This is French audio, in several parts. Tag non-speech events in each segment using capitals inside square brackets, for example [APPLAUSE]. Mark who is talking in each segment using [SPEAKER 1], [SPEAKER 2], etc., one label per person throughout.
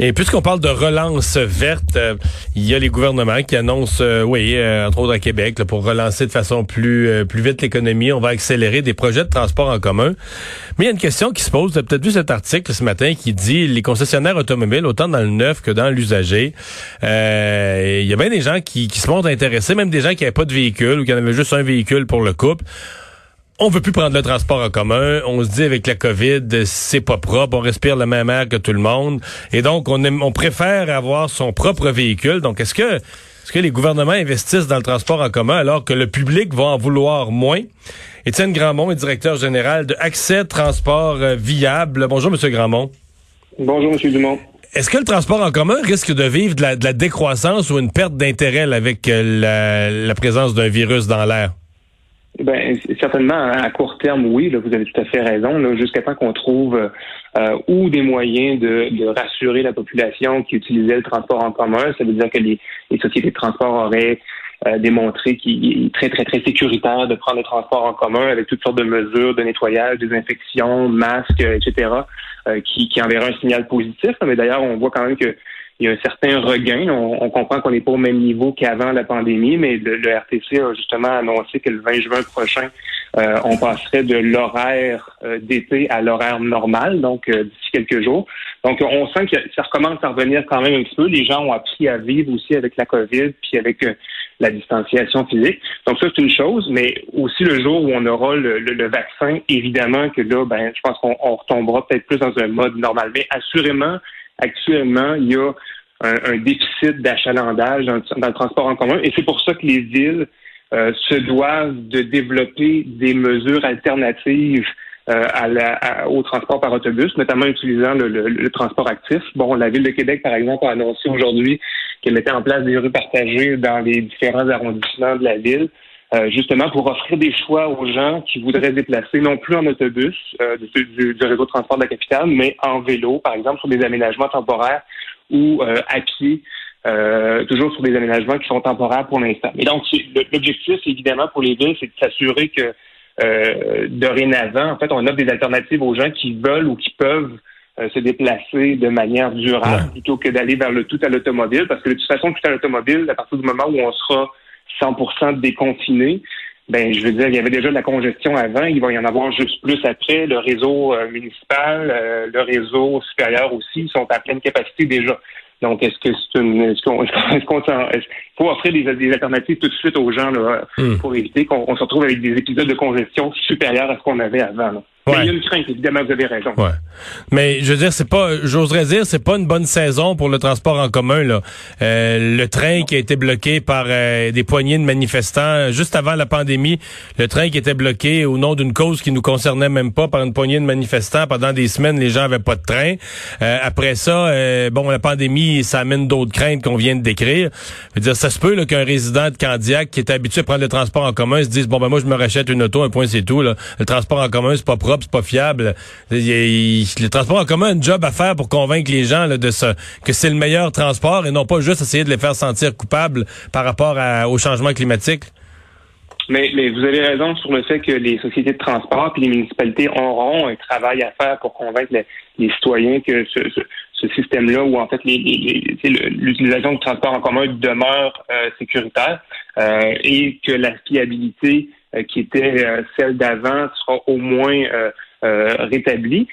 [SPEAKER 1] Et puisqu'on parle de relance verte, euh, il y a les gouvernements qui annoncent, euh, oui, euh, entre autres à Québec, pour relancer de façon plus plus vite l'économie, on va accélérer des projets de transport en commun. Mais il y a une question qui se pose. Vous avez peut-être vu cet article ce matin qui dit les concessionnaires automobiles, autant dans le neuf que dans l'usager, il y a bien des gens qui, qui se montrent intéressés, même des gens qui n'avaient pas de véhicule ou qui en avaient juste un véhicule pour le couple on veut plus prendre le transport en commun. On se dit avec la COVID, c'est pas propre. On respire la même air que tout le monde. Et donc, on, on préfère avoir son propre véhicule. Donc, est-ce que, est-ce que les gouvernements investissent dans le transport en commun alors que le public va en vouloir moins? Étienne Grandmont est directeur général de Accès Transport euh, Viable. Bonjour, Monsieur Grandmont.
[SPEAKER 2] Bonjour, Monsieur Dumont.
[SPEAKER 1] Est-ce que le transport en commun risque de vivre de la, décroissance ou une perte d'intérêt avec euh, la présence d'un virus dans l'air?
[SPEAKER 2] Ben, certainement, à court terme, oui, là, vous avez tout à fait raison. Jusqu'à temps qu'on trouve euh, ou des moyens de, de, rassurer la population qui utilisait le transport en commun, ça veut dire que les, les sociétés de transport auraient euh, démontré qu'il est très, très, très sécuritaire de prendre le transport en commun avec toutes sortes de mesures de nettoyage, désinfection, masques, etc., euh, qui, qui enverraient un signal positif. Mais d'ailleurs, on voit quand même que il y a un certain regain. On, comprend qu'on n'est pas au même niveau qu'avant la pandémie, mais le, RTC a justement annoncé que le 20 juin prochain, euh, on passerait de l'horaire euh, d'été à l'horaire normal, donc euh, d'ici quelques jours. Donc, on sent que ça recommence à revenir quand même un petit peu. Les gens ont appris à vivre aussi avec la COVID, puis avec la distanciation physique. Donc, ça, c'est une chose, mais aussi le jour où on aura le, le vaccin, évidemment que là, ben, je pense qu'on retombera peut-être plus dans un mode normal. Mais assurément, actuellement, il y a un, déficit d'achalandage dans, le transport en commun. Et c'est pour ça que les villes euh, se doivent de développer des mesures alternatives euh, à la, au transport par autobus, notamment utilisant le, transport actif. Bon, la ville de Québec, par exemple, a annoncé aujourd'hui qu'elle mettait en place des rues partagées dans les différents arrondissements de la ville. Euh, justement pour offrir des choix aux gens qui voudraient se déplacer non plus en autobus euh, du, réseau de transport de la capitale, mais en vélo, par exemple, sur des aménagements temporaires ou euh, à pied, toujours sur des aménagements qui sont temporaires pour l'instant. Et donc, l'objectif, évidemment, pour les villes, c'est de s'assurer que dorénavant, en fait, on offre des alternatives aux gens qui veulent ou qui peuvent se déplacer de manière durable plutôt que d'aller vers le tout à l'automobile, parce que de toute façon, tout à l'automobile, à partir du moment où on sera 100% déconfinés, ben je veux dire, il y avait déjà de la congestion avant, il va y en avoir juste plus après. Le réseau euh, municipal, euh, le réseau supérieur aussi sont à pleine capacité déjà. Donc, est-ce que c'est une, est-ce qu'on, [LAUGHS] est-ce qu'on, est faut offrir des, des, alternatives tout de suite aux gens là, hmm. pour éviter qu'on se retrouve avec des épisodes de congestion supérieurs à ce qu'on avait avant. Là? Il y a une crainte, évidemment, vous avez raison.
[SPEAKER 1] Ouais. Mais je veux dire, c'est pas, j'oserais dire, c'est pas une bonne saison pour le transport en commun. Là. Euh, le train qui a été bloqué par euh, des poignées de manifestants juste avant la pandémie, le train qui était bloqué au nom d'une cause qui nous concernait même pas par une poignée de manifestants pendant des semaines, les gens avaient pas de train. Euh, après ça, bon, la pandémie, ça amène d'autres craintes qu'on vient de décrire. Je veux dire, ça se peut qu'un résident de Candiac qui est habitué à prendre le transport en commun se dise bon ben moi je me rachète une auto, un point c'est tout. Là. Le transport en commun c'est pas propre c'est pas fiable. le transport en commun a un job à faire pour convaincre les gens de ce, que c'est le meilleur transport et non pas juste essayer de les faire sentir coupables par rapport au changement climatique.
[SPEAKER 2] Mais, vous avez raison sur le fait que les sociétés de transport et les municipalités auront un travail à faire pour convaincre les, citoyens que ce, système-là, où en fait l'utilisation du transport en commun demeure euh, sécuritaire euh, et que la fiabilité qui était euh, celle d'avant sera au moins euh, rétablie,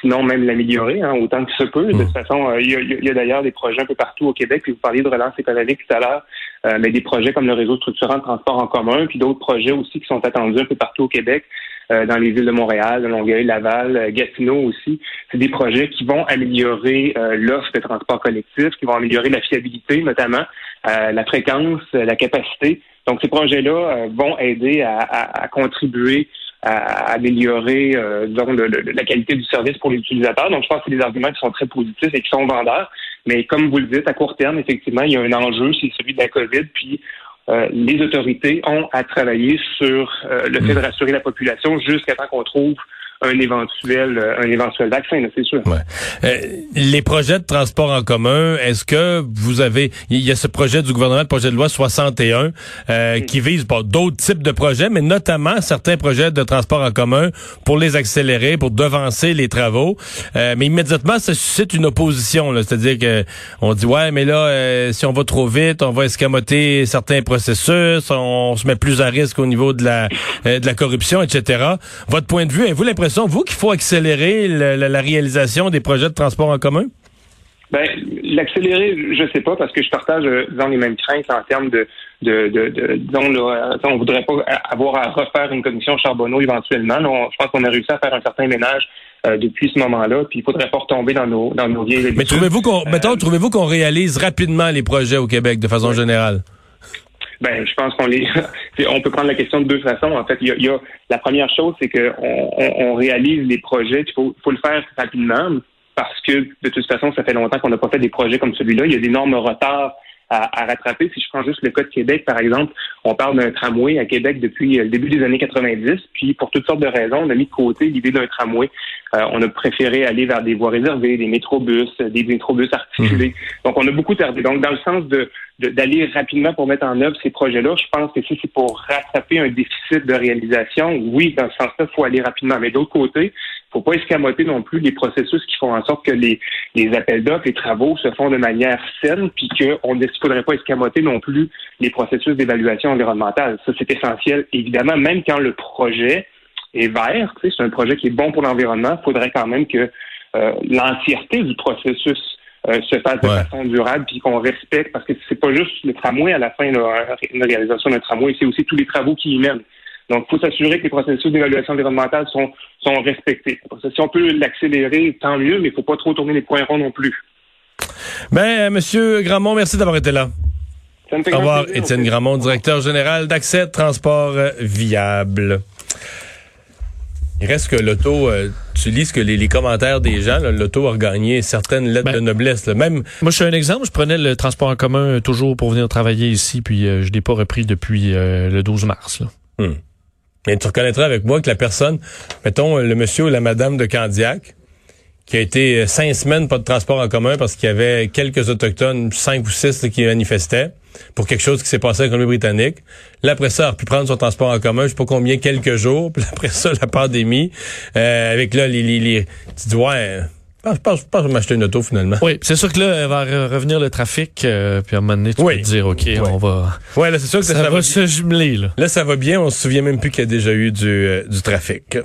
[SPEAKER 2] sinon même l'améliorer, hein, autant que se peut. De toute mmh. façon, il y a, d'ailleurs des projets un peu partout au Québec, puis vous parliez de relance économique tout à l'heure, mais des projets comme le réseau structurant de transport en commun, puis d'autres projets aussi qui sont attendus un peu partout au Québec, dans les villes de Montréal, de Longueuil, Laval, Gatineau aussi. C'est des projets qui vont améliorer l'offre de transport collectif, qui vont améliorer la fiabilité notamment, la fréquence, la capacité. Donc, ces projets-là euh, vont aider à, contribuer à améliorer euh, la qualité du service pour les utilisateurs. Donc, je pense que c'est des arguments qui sont très positifs et qui sont vendeurs. Mais comme vous le dites, à court terme, effectivement, il y a un enjeu, c'est celui de la COVID. Puis, euh, les autorités ont à travailler sur le fait de rassurer la population jusqu'à temps qu'on trouve un éventuel un éventuel vaccin, c'est sûr.
[SPEAKER 1] les projets de transport en commun, est-ce que vous avez il y a ce projet du gouvernement, le projet de loi 61, mm. qui vise d'autres types de projets, mais notamment certains projets de transport en commun pour les accélérer, pour devancer les travaux. mais immédiatement, ça suscite une opposition, c'est-à-dire que on dit ouais, mais là, si on va trop vite, on va escamoter certains processus, on se met plus à risque au niveau de la, euh, de la corruption, etc. Votre point de vue, avez-vous l'impression, vous, qu'il faut accélérer la, réalisation des projets de transport en commun?
[SPEAKER 2] Ben, l'accélérer, je sais pas, parce que je partage euh, dans les mêmes craintes en termes de, de, de, de disons, là, on voudrait pas avoir à refaire une commission Charbonneau éventuellement. je pense qu'on a réussi à faire un certain ménage euh, depuis ce moment-là, puis il faudrait pas retomber dans nos dans nos vieilles.
[SPEAKER 1] Mais trouvez-vous qu'on, mettons, trouvez-vous qu'on réalise rapidement les projets au Québec de façon générale?
[SPEAKER 2] Ben, je pense qu'on les, [LAUGHS] on peut prendre la question de deux façons. En fait, il y a, la première chose, c'est qu'on on, réalise les projets. Il faut, faut le faire rapidement parce que de toute façon, ça fait longtemps qu'on n'a pas fait des projets comme celui-là. Il y a d'énormes retards à, rattraper. Si je prends juste le cas de Québec, par exemple, on parle d'un tramway à Québec depuis le début des années 90, puis pour toutes sortes de raisons, on a mis de côté l'idée d'un tramway. Euh, on a préféré aller vers des voies réservées, des métrobus, des métrobus articulés. Mhm. Donc, on a beaucoup tardé. Donc, dans le sens de d'aller rapidement pour mettre en œuvre ces projets-là, je pense que si c'est pour rattraper un déficit de réalisation, oui, dans ce sens-là, il faut aller rapidement. Mais d'autre côté, faut pas escamoter non plus les processus qui font en sorte que les, les appels d'offres, les travaux se font de manière saine, puis qu'on ne faudrait pas escamoter non plus les processus d'évaluation environnementale. Ça, c'est essentiel, évidemment, même quand le projet est vert, c'est un projet qui est bon pour l'environnement, il faudrait quand même que euh, l'entièreté du processus euh, se fasse de façon durable, puis qu'on respecte, parce que c'est pas juste le tramway à la fin, là, une réalisation d'un tramway, c'est aussi tous les travaux qui y mènent. Donc, il faut s'assurer que les processus d'évaluation environnementale sont, sont respectés. Si on peut l'accélérer, tant mieux, mais il ne faut pas trop tourner les points ronds non plus.
[SPEAKER 1] Ben, Monsieur Gramont, merci d'avoir été là. Au revoir, Étienne Gramont, directeur général d'Accès Transport Viable. Il reste que l'auto, euh, tu lis ce que les, commentaires des gens, l'auto a gagné certaines lettres ben, de noblesse. Même.
[SPEAKER 3] Moi, je suis un exemple. Je prenais le transport en commun toujours pour venir travailler ici, puis euh, je l'ai pas repris depuis euh, le 12 mars. Là.
[SPEAKER 1] Hmm. Et tu reconnaîtras avec moi que la personne, mettons le monsieur ou la madame de Candiac, qui a été cinq semaines pas de transport en commun parce qu'il y avait quelques autochtones, cinq ou six qui manifestaient pour quelque chose qui s'est passé avec l'économie britannique. Là, après ça, il a pu prendre son transport en commun, je sais pas combien, quelques jours. [LAUGHS] Puis après ça, la pandémie, euh, avec là, les, les, les, tu dis, ouais, je pense, je vais m'acheter une auto finalement.
[SPEAKER 3] Oui, c'est sûr que là, va revenir le trafic, euh, puis à un moment donné, tu oui. peux te dire, OK, on va.
[SPEAKER 1] Ouais, là, c'est sûr que
[SPEAKER 3] ça, va, se jumeler. Là.
[SPEAKER 1] là, ça va bien, on se souvient même plus qu'il y a déjà eu du, euh, du trafic.